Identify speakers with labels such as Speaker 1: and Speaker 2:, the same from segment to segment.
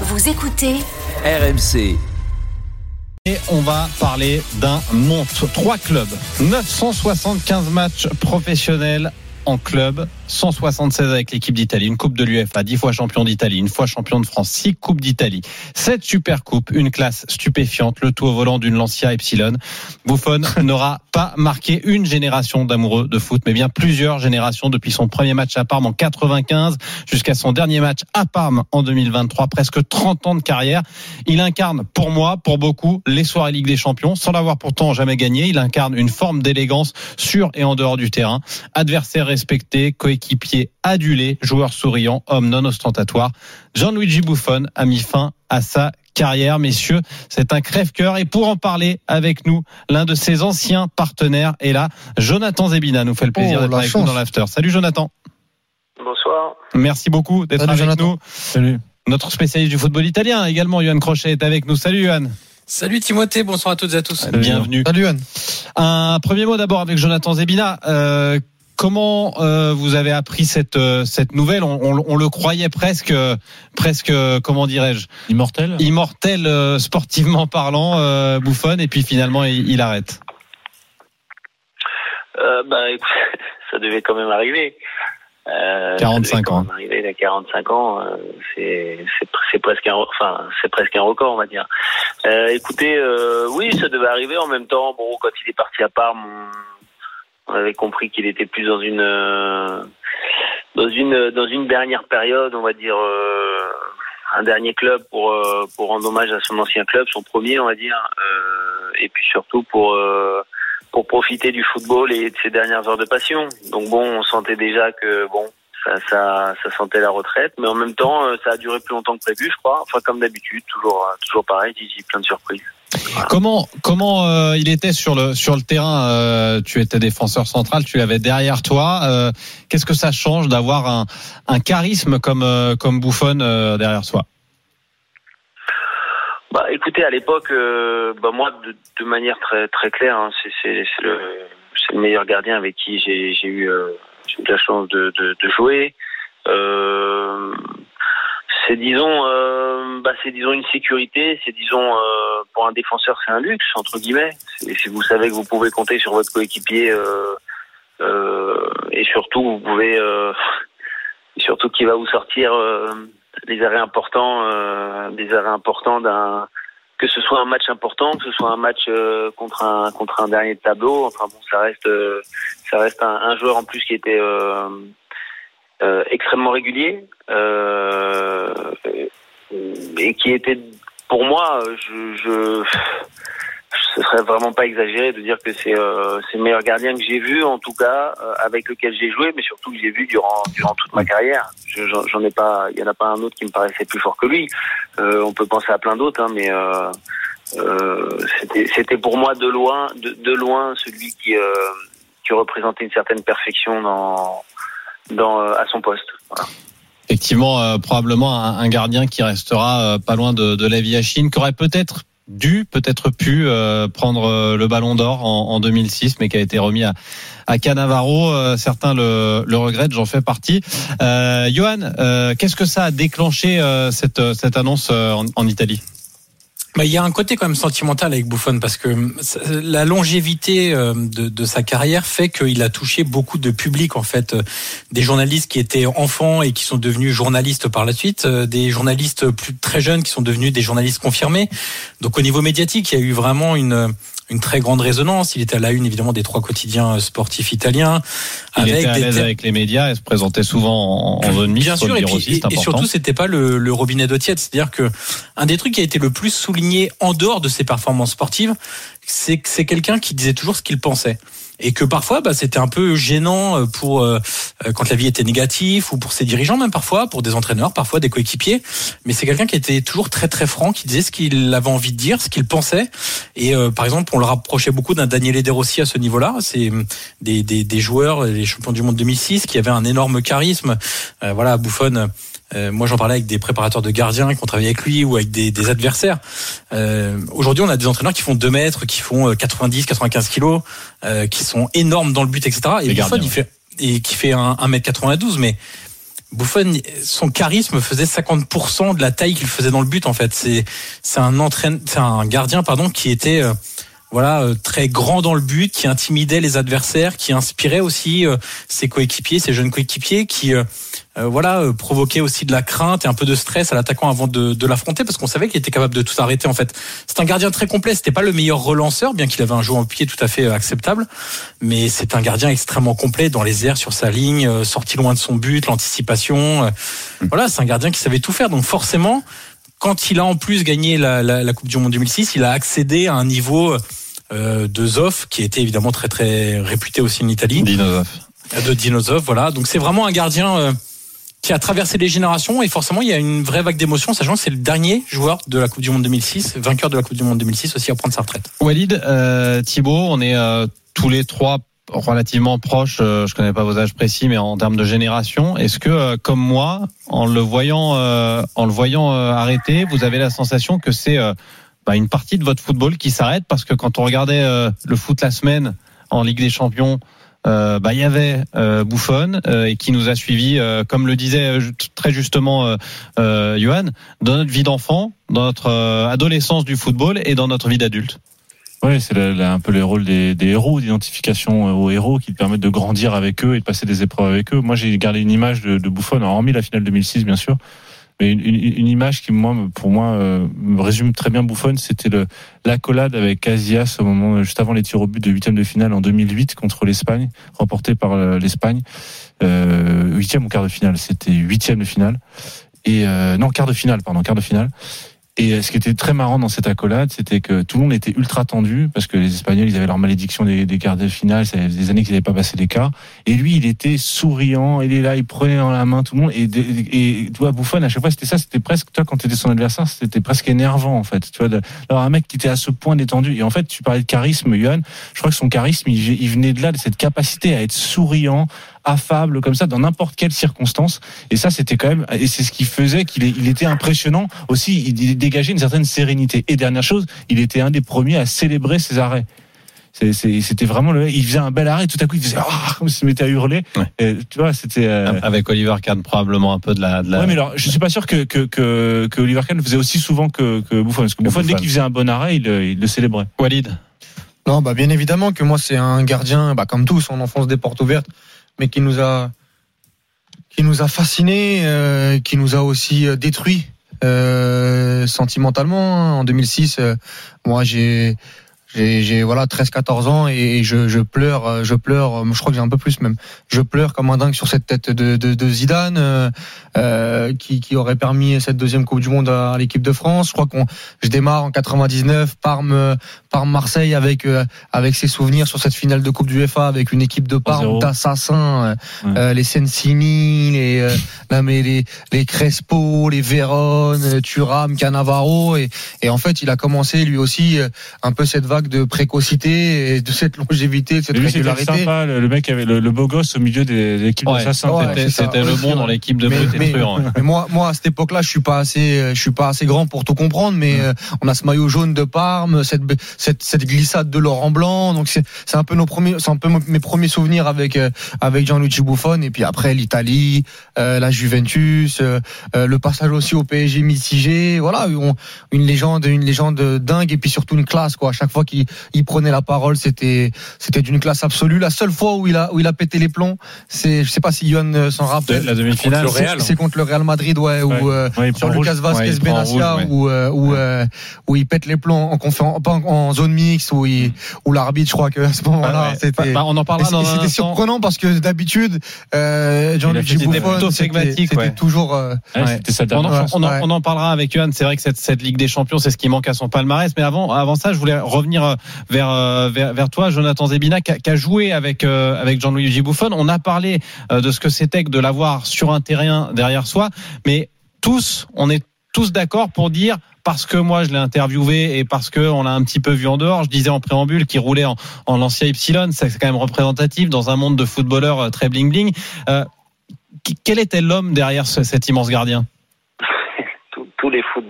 Speaker 1: Vous écoutez
Speaker 2: RMC.
Speaker 3: Et on va parler d'un monstre. Trois clubs, 975 matchs professionnels en club, 176 avec l'équipe d'Italie, une coupe de l'UEFA, 10 fois champion d'Italie, une fois champion de France, 6 coupes d'Italie, 7 super coupes, une classe stupéfiante, le tout au volant d'une Lancia Epsilon. Buffon n'aura pas marqué une génération d'amoureux de foot, mais bien plusieurs générations depuis son premier match à Parme en 95 jusqu'à son dernier match à Parme en 2023, presque 30 ans de carrière. Il incarne pour moi, pour beaucoup, les soirées Ligue des Champions, sans l'avoir pourtant jamais gagné. Il incarne une forme d'élégance sur et en dehors du terrain. Adversaire respecté, adulé, joueur souriant, homme non ostentatoire. Gianluigi Buffon a mis fin à sa carrière, messieurs. C'est un crève-cœur. Et pour en parler avec nous, l'un de ses anciens partenaires est là. Jonathan Zebina nous fait le plaisir
Speaker 4: Oh,
Speaker 3: d'être avec
Speaker 4: chance.
Speaker 3: nous dans l'after. Salut Jonathan.
Speaker 5: Bonsoir.
Speaker 3: Merci beaucoup d'être avec
Speaker 4: Jonathan.
Speaker 3: nous.
Speaker 4: Salut.
Speaker 3: Notre spécialiste du football italien également, Johan Crochet est avec nous. Salut Johan.
Speaker 6: Salut Timothée, bonsoir à toutes et à tous.
Speaker 3: Bienvenue.
Speaker 4: Salut Anne.
Speaker 3: Un premier mot d'abord avec Jonathan Zebina. Euh, comment euh, vous avez appris cette euh, cette nouvelle? On, on- on le croyait presque presque euh, comment dirais-je?
Speaker 4: Immortel
Speaker 3: immortel euh, sportivement parlant, euh, Buffon, et puis finalement il, il arrête.
Speaker 5: Euh, bah, écoute, ça devait quand même arriver. Euh,
Speaker 3: 45
Speaker 5: ça devait quand
Speaker 3: ans.
Speaker 5: Arriver, il a 45 ans, euh, c'est c'est presque un, enfin c'est presque un record, on va dire. Euh, écoutez, euh, oui, ça devait arriver. En même temps, bon, quand il est parti à Parme, on, on avait compris qu'il était plus dans une euh, dans une dans une dernière période, on va dire. euh, un dernier club pour euh, pour rendre hommage à son ancien club, son premier, on va dire, euh, et puis surtout pour euh, pour profiter du football et de ses dernières heures de passion. Donc bon, on sentait déjà que bon, ça sentait la retraite, mais en même temps, euh, ça a duré plus longtemps que prévu, je crois. Enfin comme d'habitude, toujours euh, toujours pareil, Gigi, plein de surprises.
Speaker 3: Comment comment euh, il était sur le sur le terrain euh, Tu étais défenseur central, tu l'avais derrière toi. Euh, Qu'est-ce que ça change d'avoir un, un charisme comme comme Buffon euh, derrière soi?
Speaker 5: Bah, écoutez, à l'époque, bah, moi, de, de manière très très claire, hein, c'est le le meilleur gardien avec qui j'ai eu eu la chance de de, de jouer. Euh, c'est disons euh, bah c'est disons une sécurité, c'est disons euh, pour un défenseur c'est un luxe entre guillemets. C'est- Si vous savez que vous pouvez compter sur votre coéquipier euh, euh, et surtout vous pouvez euh, et surtout qui va vous sortir des arrêts importants, des arrêts importants d'un que ce soit un match important, que ce soit un match euh, contre un contre un dernier de tableau. Enfin bon, ça reste euh, ça reste un, joueur en plus qui était euh, extrêmement régulier et qui était pour moi, je ce serait vraiment pas exagéré de dire que c'est euh, c'est le meilleur gardien que j'ai vu en tout cas euh, avec lequel j'ai joué mais surtout que j'ai vu durant durant toute ma carrière. Je- j'en ai pas il y en a pas un autre qui me paraissait plus fort que lui. Euh, on peut penser à plein d'autres hein, mais euh, c'était c'était pour moi de loin de, de loin celui qui qui représentait une certaine perfection dans dans à son poste. Voilà.
Speaker 3: Effectivement, probablement un, un gardien qui restera pas loin de, de la vie à Chine, qui aurait peut-être dû, peut-être pu euh, prendre euh, le Ballon d'Or en, en 2006, mais qui a été remis à, à Cannavaro. Euh, certains le, le regrettent, j'en fais partie. Johan, qu'est-ce que ça a déclenché cette, cette annonce en Italie?
Speaker 6: Bah, il y a un côté quand même sentimental avec Buffon parce que ça- la longévité euh, de, de sa carrière fait qu'il a touché beaucoup de public en fait, euh, des journalistes qui étaient enfants et qui sont devenus journalistes par la suite, euh, des journalistes plus très jeunes qui sont devenus des journalistes confirmés. Donc au niveau médiatique, il y a eu vraiment une une très grande résonance. Il était à la une évidemment des trois quotidiens sportifs italiens.
Speaker 3: Il était à l'aise avec les médias et se présentait souvent en, en zone mixte.
Speaker 6: Bien sûr, et, puis,
Speaker 3: aussi,
Speaker 6: et- surtout, c'était pas le, le robinet d'eau tiède. C'est-à-dire que un des trucs qui a été le plus souligné en dehors de ses performances sportives, c'est que c'est quelqu'un qui disait toujours ce qu'il pensait. Et que parfois, bah, c'était un peu gênant euh, pour euh, euh, quand la vie était négative ou pour ses dirigeants, même parfois, pour des entraîneurs, parfois des coéquipiers. Mais c'est quelqu'un qui était toujours très très franc, qui disait ce qu'il avait envie de dire, ce qu'il pensait. Et euh, par exemple, on le rapprochait beaucoup d'un Daniel Eder aussi à ce niveau-là. C'est hum, des, des, des joueurs, les champions du monde 2006, qui avaient un énorme charisme. Euh, voilà, Buffon. euh, moi, j'en parlais avec des préparateurs de gardiens qui ont travaillé avec lui ou avec des, des adversaires. Euh, Aujourd'hui, on a des entraîneurs qui font 2 mètres, qui font euh, 90, 95 kilos, euh, qui sont énormes dans le but, etc. Et Buffon, il fait et qui fait un 1m92, mais Buffon, son charisme faisait 50% de la taille qu'il faisait dans le but en fait. C'est c'est un entraîne, c'est un gardien pardon qui était euh, voilà euh, très grand dans le but, qui intimidait les adversaires, qui inspirait aussi euh, ses coéquipiers, ses jeunes coéquipiers, qui euh, voilà provoquait aussi de la crainte et un peu de stress à l'attaquant avant de, de l'affronter parce qu'on savait qu'il était capable de tout arrêter en fait. C'est un gardien très complet. C'était pas le meilleur relanceur, bien qu'il avait un jeu en pied tout à fait acceptable, mais c'est un gardien extrêmement complet dans les airs sur sa ligne, sorti loin de son but, l'anticipation. Voilà, c'est un gardien qui savait tout faire. Donc forcément quand il a en plus gagné la, la, la, Coupe du Monde 2006, il a accédé à un niveau euh, de Zoff, qui était évidemment très très réputé aussi en Italie.
Speaker 3: Dinozoff.
Speaker 6: De Dinozoff, voilà. Donc c'est vraiment un gardien euh, qui a traversé les générations et forcément il y a une vraie vague d'émotion, sachant que c'est le dernier joueur de la Coupe du Monde 2006, vainqueur de la Coupe du Monde 2006 aussi à prendre sa retraite.
Speaker 3: Walid, euh, Thibaut, on est euh, tous les trois relativement proches. Euh, je connais pas vos âges précis, mais en termes de génération, est-ce que euh, comme moi, en le voyant, en le voyant arrêter, vous avez la sensation que c'est bah, une partie de votre football qui s'arrête parce que quand on regardait euh, le foot la semaine en Ligue des Champions, euh, bah, il y avait euh, Buffon euh, et qui nous a suivis, comme le disait très justement Johan, dans notre vie d'enfant, dans notre adolescence du football et dans notre vie d'adulte.
Speaker 1: Oui, c'est un peu le rôle des, héros, d'identification aux héros qui permettent de grandir avec eux et de passer des épreuves avec eux. Moi, j'ai gardé une image de, de hormis la finale 2006, bien sûr, mais une, image qui pour moi euh, me résume très bien Buffon c'était l'accolade avec Casillas au moment juste avant les tirs au but de huitième de finale en 2008 contre l'Espagne remporté par euh, l'Espagne. Euh, huitième ou quart de finale c'était huitième de finale. Et euh, non quart de finale pardon quart de finale et euh, ce qui était très marrant dans cette accolade, c'était que tout le monde était ultra tendu parce que les Espagnols, ils avaient leur malédiction des, des quarts de finale, ça faisait des années qu'ils n'avaient pas passé les quarts. Et lui, il était souriant, il est là, il prenait dans la main tout le monde. Et, et, tu vois, Bouffon, à chaque fois, c'était ça, c'était presque, toi, quand tu étais son adversaire, c'était presque énervant, en fait. Tu vois, d'avoir un mec qui était à ce point détendu. Et en fait, tu parlais de charisme, Johan. Je crois que son charisme, il, il venait de là, de cette capacité à être souriant, affable comme ça dans n'importe quelle circonstance. Et ça, c'était quand même, et c'est ce qui faisait qu'il il était impressionnant aussi. Il dégageait une certaine sérénité. Et dernière chose, il était un des premiers à célébrer ses arrêts. C'était vraiment le. Il faisait un bel arrêt, tout à coup il faisait ah comme s'il se mettait à hurler. Et, tu vois, c'était euh,
Speaker 3: avec Oliver Kahn probablement un peu de la. De la...
Speaker 1: Ouais, mais alors je suis pas sûr que que que, que Oliver Kahn le faisait aussi souvent que que Buffon. Parce que Buffon, dès qu'il faisait un bon arrêt, il, il le célébrait.
Speaker 3: Walid?
Speaker 2: Non, bah bien évidemment que moi c'est un gardien, bah comme tous, on enfonce des portes ouvertes mais qui nous a qui nous a fasciné, euh, qui nous a aussi euh, détruit euh, sentimentalement. Hein. En 2006, euh, moi j'ai j'ai voilà 13 14 ans et je, je pleure euh, je pleure euh, je crois que j'ai un peu plus même. Je pleure comme un dingue sur cette tête de, de, de Zidane euh, euh qui, qui aurait permis cette deuxième coupe du monde à, l'équipe de France. Je crois qu'on je démarre en 99 Parme Parme Marseille avec avec ses souvenirs sur cette finale de coupe du UEFA avec une équipe de Parme d'assassins ouais. les Sensini les là mais les les Crespo les Vérone Thuram Cannavaro. Et et en fait il a commencé lui aussi un peu cette vague de précocité et de cette longévité, de cette lui, régularité.
Speaker 1: Sympa, le, mec avait le, le, beau gosse au milieu de l'équipe ouais, d'assassins.
Speaker 3: Ouais, c'était le bon dans l'équipe de
Speaker 2: mais, mais, mais, moi, moi à cette époque-là, je suis pas assez, je suis pas assez grand pour tout comprendre, mais euh, on a ce maillot jaune de Parme, cette, cette, cette glissade de Laurent Blanc, donc c'est, c'est un peu nos premiers, c'est un peu mes premiers souvenirs avec euh, avec Gianluigi Buffon, et puis après l'Italie, euh, la Juventus, euh, le passage aussi au PSG mitigé, voilà, on, une légende, une légende dingue, et puis surtout une classe quoi. À chaque fois qu'il il, prenait la parole, c'était c'était d'une classe absolue. La seule fois où il a où il a pété les plombs, c'est je sais pas si Yohan euh, s'en rappelle.
Speaker 3: La demi-finale,
Speaker 2: c'est contre le Real Madrid, ouais, ouais. où euh, sur Lucas Vazquez Benassia, où euh, où où il pète les plombs en conférence, en, zone mixte, où il où l'arbitre, je crois que à ce moment-là, c'était.
Speaker 3: Bah, on en parlera
Speaker 2: C'était surprenant parce que d'habitude, Jean-Luc Buffon, c'était toujours.
Speaker 3: On en parlera avec Yohan. C'est vrai que cette cette Ligue des Champions, c'est ce qui manque à son palmarès. Mais avant avant ça, je voulais revenir vers, vers, vers toi, Jonathan Zebina, qui a, joué avec, euh, avec Jean-Louis Buffon. On a parlé euh, de ce que c'était que de l'avoir sur un terrain derrière soi, mais tous, on est tous d'accord pour dire parce que moi je l'ai interviewé et parce que on l'a un petit peu vu en dehors. Je disais en préambule qu'il roulait en, en Lancia Ypsilon, c'est quand même représentatif dans un monde de footballeurs euh, très bling bling. Euh, quel était l'homme derrière ce, cet immense gardien?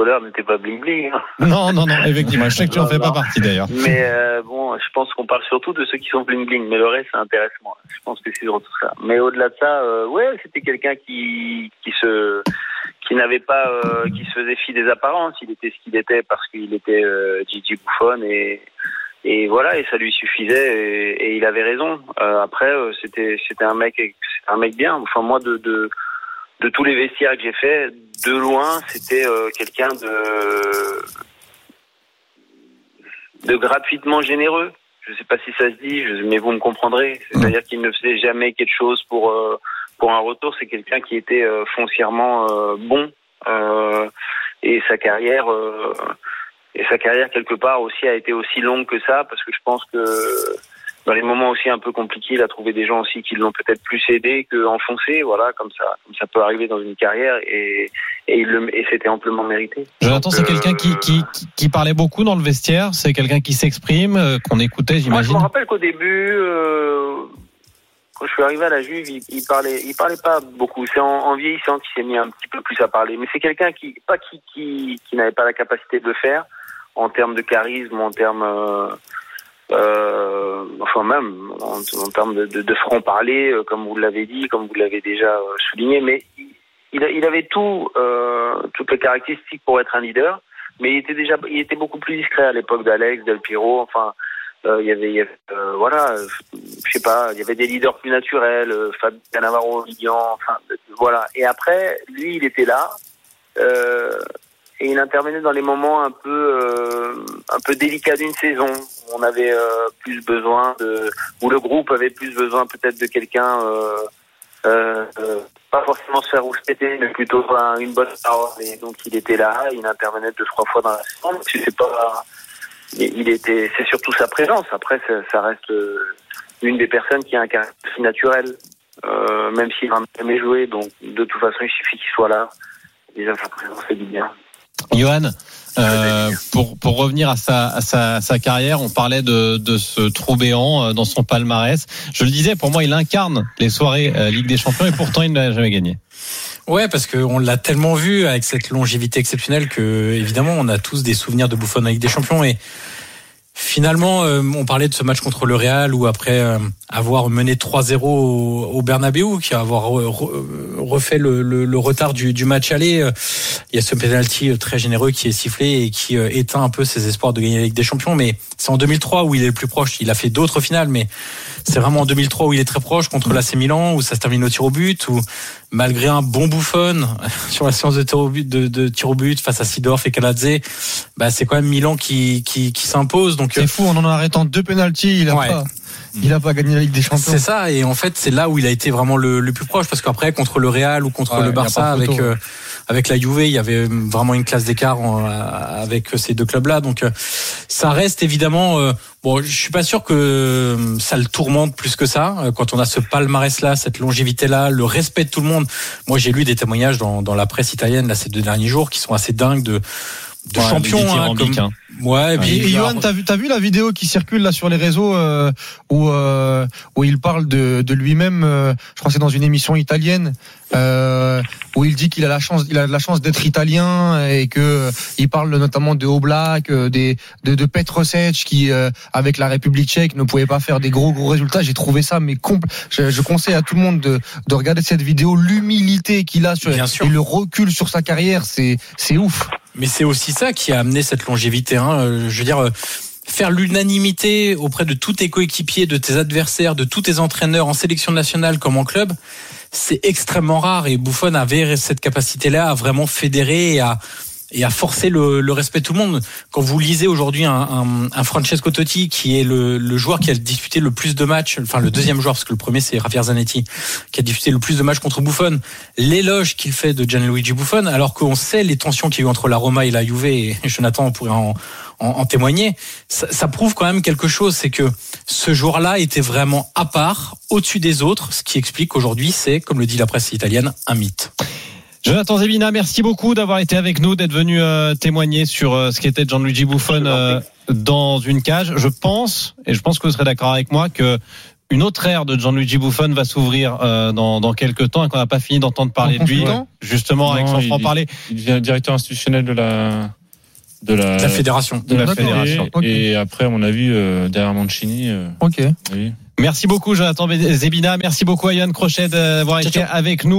Speaker 5: Footballeurs n'étaient pas bling bling. hein.
Speaker 3: Non, non, non, effectivement. Je sais que tu en fais pas
Speaker 5: Non.
Speaker 3: partie d'ailleurs.
Speaker 5: Mais euh, bon, je pense qu'on parle surtout de ceux qui sont bling bling, mais le reste c'est intéressant. Je pense que c'est surtout ça. Mais au-delà de ça, euh, ouais, c'était quelqu'un qui qui se qui n'avait pas euh, qui se faisait fi des apparences. Il était ce qu'il était parce qu'il était Gigi Buffon et et voilà et ça lui suffisait et, et il avait raison. Après, c'était c'était un mec un mec bien. Enfin moi de de de tous les vestiaires que j'ai fait, de loin, c'était euh, quelqu'un de de gratuitement généreux. Je sais pas si ça se dit, mais vous me comprendrez. C'est-à-dire qu'il ne faisait jamais quelque chose pour euh, pour un retour. C'est quelqu'un qui était euh, foncièrement euh, bon Euh, et sa carrière euh, et sa carrière quelque part aussi a été aussi longue que ça parce que je pense que dans les moments aussi un peu compliqués, il a trouvé des gens aussi qui l'ont peut-être plus aidé que enfoncé, voilà, comme ça, comme ça peut arriver dans une carrière et c'était amplement mérité.
Speaker 3: Jonathan, c'est
Speaker 5: Donc,
Speaker 3: quelqu'un qui,
Speaker 5: euh,
Speaker 3: qui, qui- qui parlait beaucoup dans le vestiaire. C'est quelqu'un qui s'exprime, euh, qu'on écoutait,
Speaker 5: Moi, je
Speaker 3: j'imagine.
Speaker 5: me rappelle qu'au début, euh, quand je suis arrivé à la Juve, il, il parlait, il parlait pas beaucoup. C'est en, en vieillissant qu'il s'est mis un petit peu plus à parler. Mais c'est quelqu'un qui, pas qui, qui, qui n'avait pas la capacité de le faire en termes de charisme, en termes, euh, euh, enfin même en, en termes de, de, de franc parler, euh, comme vous l'avez dit, comme vous l'avez déjà euh, souligné. Mais il, il avait tout, euh, toutes les caractéristiques pour être un leader. Mais il était déjà, il était beaucoup plus discret à l'époque d'Alex, Del Piero. Enfin, euh, il y avait, il y avait, euh, voilà, je sais pas, il y avait des leaders plus naturels, euh, Fabien Cannavaro, Lilian, enfin, euh, voilà. Et après, lui, il était là, et il intervenait dans les moments un peu, euh, un peu délicats d'une saison. On avait euh, plus besoin de, où le groupe avait plus besoin peut-être de quelqu'un, euh, euh, euh, pas forcément se faire rouspéter, mais plutôt un- une bonne parole. Et donc il était là, il intervenait deux trois fois dans la saison. C'est pas il était, c'est surtout sa présence. Après, ça, reste euh, une des personnes qui a un caractère naturel, même s'il n'a jamais joué. Donc, de toute façon, il suffit qu'il soit là. Déjà, sa présence fait du bien.
Speaker 3: Johan, euh, pour, pour revenir à sa, à sa, à sa carrière, on parlait de, de ce trou béant euh, dans son palmarès. Je le disais, pour moi, il incarne les soirées euh, Ligue des Champions et pourtant il ne l'a jamais gagné.
Speaker 6: Ouais, parce qu'on l'a tellement vu avec cette longévité exceptionnelle que, évidemment, on a tous des souvenirs de Buffon avec des champions. Et finalement, euh, on parlait de ce match contre le Real où après euh, avoir mené 3-0 au, au Bernabeu, qui a avoir re- re- refait le, le- le retard du, du match aller, euh, il y a ce penalty très généreux qui est sifflé et qui euh, éteint un peu ses espoirs de gagner la Ligue des Champions. Mais c'est en 2003 où il est le plus proche. Il a fait d'autres finales, mais c'est vraiment en 2003 où il est très proche contre l'AC Milan, où ça se termine au tir au but, où malgré un bon bouffon sur la séance de tir au but, de, de tir au but face à Sidorf et Kaladze, bah c'est quand même Milan qui, qui, qui s'impose. Donc euh,
Speaker 2: C'est fou, en en arrêtant deux penalties, il a
Speaker 6: Ouais.
Speaker 2: pas, il a pas gagné la Ligue des Champions.
Speaker 6: c'est ça, et en fait c'est là où il a été vraiment le, le plus proche, parce qu'après contre le Real ou contre
Speaker 2: Ouais,
Speaker 6: le Barça avec euh, avec la Juve, il y avait vraiment une classe d'écart en- avec ces deux clubs-là. Donc euh, ça reste évidemment. euh, bon, je suis pas sûr que euh, ça le tourmente plus que ça euh, quand on a ce palmarès-là, cette longévité-là, le respect de tout le monde. Moi, j'ai lu des témoignages dans, dans la presse italienne là ces deux derniers jours qui sont assez dingues de de
Speaker 3: Ouais, des
Speaker 6: hein, comme-
Speaker 3: hein.
Speaker 6: Ouais, et puis
Speaker 2: Et, Johan, t'as vu, vu la vidéo qui circule là sur les réseaux euh, où euh, où il parle de, de lui-même. euh, je crois que c'est dans une émission italienne euh, où il dit qu'il a la chance, il a de la chance d'être italien et que euh, il parle notamment de Oblak, euh, des de, de Petrosec qui euh, avec la République tchèque ne pouvait pas faire des gros gros résultats. J'ai trouvé ça mais compl- je, je conseille à tout le monde de, de regarder cette vidéo, l'humilité qu'il a sur
Speaker 6: Bien sûr.
Speaker 2: et le recul sur sa carrière, c'est c'est ouf.
Speaker 6: Mais c'est aussi ça qui a amené cette longévité. Hein. Euh, Je veux dire, euh, faire l'unanimité auprès de tous tes coéquipiers, de tes adversaires, de tous tes entraîneurs en sélection nationale comme en club, c'est extrêmement rare. Et Buffon avait cette capacité-là à vraiment fédérer et à et à forcer le, le respect de tout le monde. Quand vous lisez aujourd'hui un, un, un Francesco Totti, qui est le, le joueur qui a disputé le plus de matchs, enfin le deuxième joueur, parce que le premier c'est Javier Zanetti, qui a disputé le plus de matchs contre Buffon, l'éloge qu'il fait de Gianluigi Buffon, alors qu'on sait les tensions qu'il y a eu entre la Roma et la Juve, et Jonathan pourrait en, en, en témoigner, ça, ça prouve quand même quelque chose, c'est que ce joueur-là était vraiment à part, au-dessus des autres, ce qui explique qu'aujourd'hui c'est, comme le dit la presse italienne, un mythe.
Speaker 3: Jonathan Zebina, merci beaucoup d'avoir été avec nous, d'être venu euh, témoigner sur euh, ce qu'était Gianluigi Buffon euh, dans une cage. Je pense, et je pense que vous serez d'accord avec moi, que une autre ère de Gianluigi Buffon va s'ouvrir euh, dans, dans quelques temps et qu'on n'a pas fini d'entendre parler
Speaker 2: En
Speaker 3: de lui. Justement, avec son
Speaker 1: il-
Speaker 3: franc-parler.
Speaker 1: Il devient directeur institutionnel de la de la,
Speaker 6: La fédération.
Speaker 3: de la
Speaker 2: D'accord.
Speaker 3: fédération.
Speaker 2: Ok.
Speaker 1: Et après, à mon avis, euh, derrière Mancini, euh,
Speaker 2: Ok.
Speaker 1: oui.
Speaker 3: Merci beaucoup, Jonathan Zebina. Merci beaucoup à Yann Crochet d'avoir été
Speaker 6: ciao.
Speaker 3: avec nous.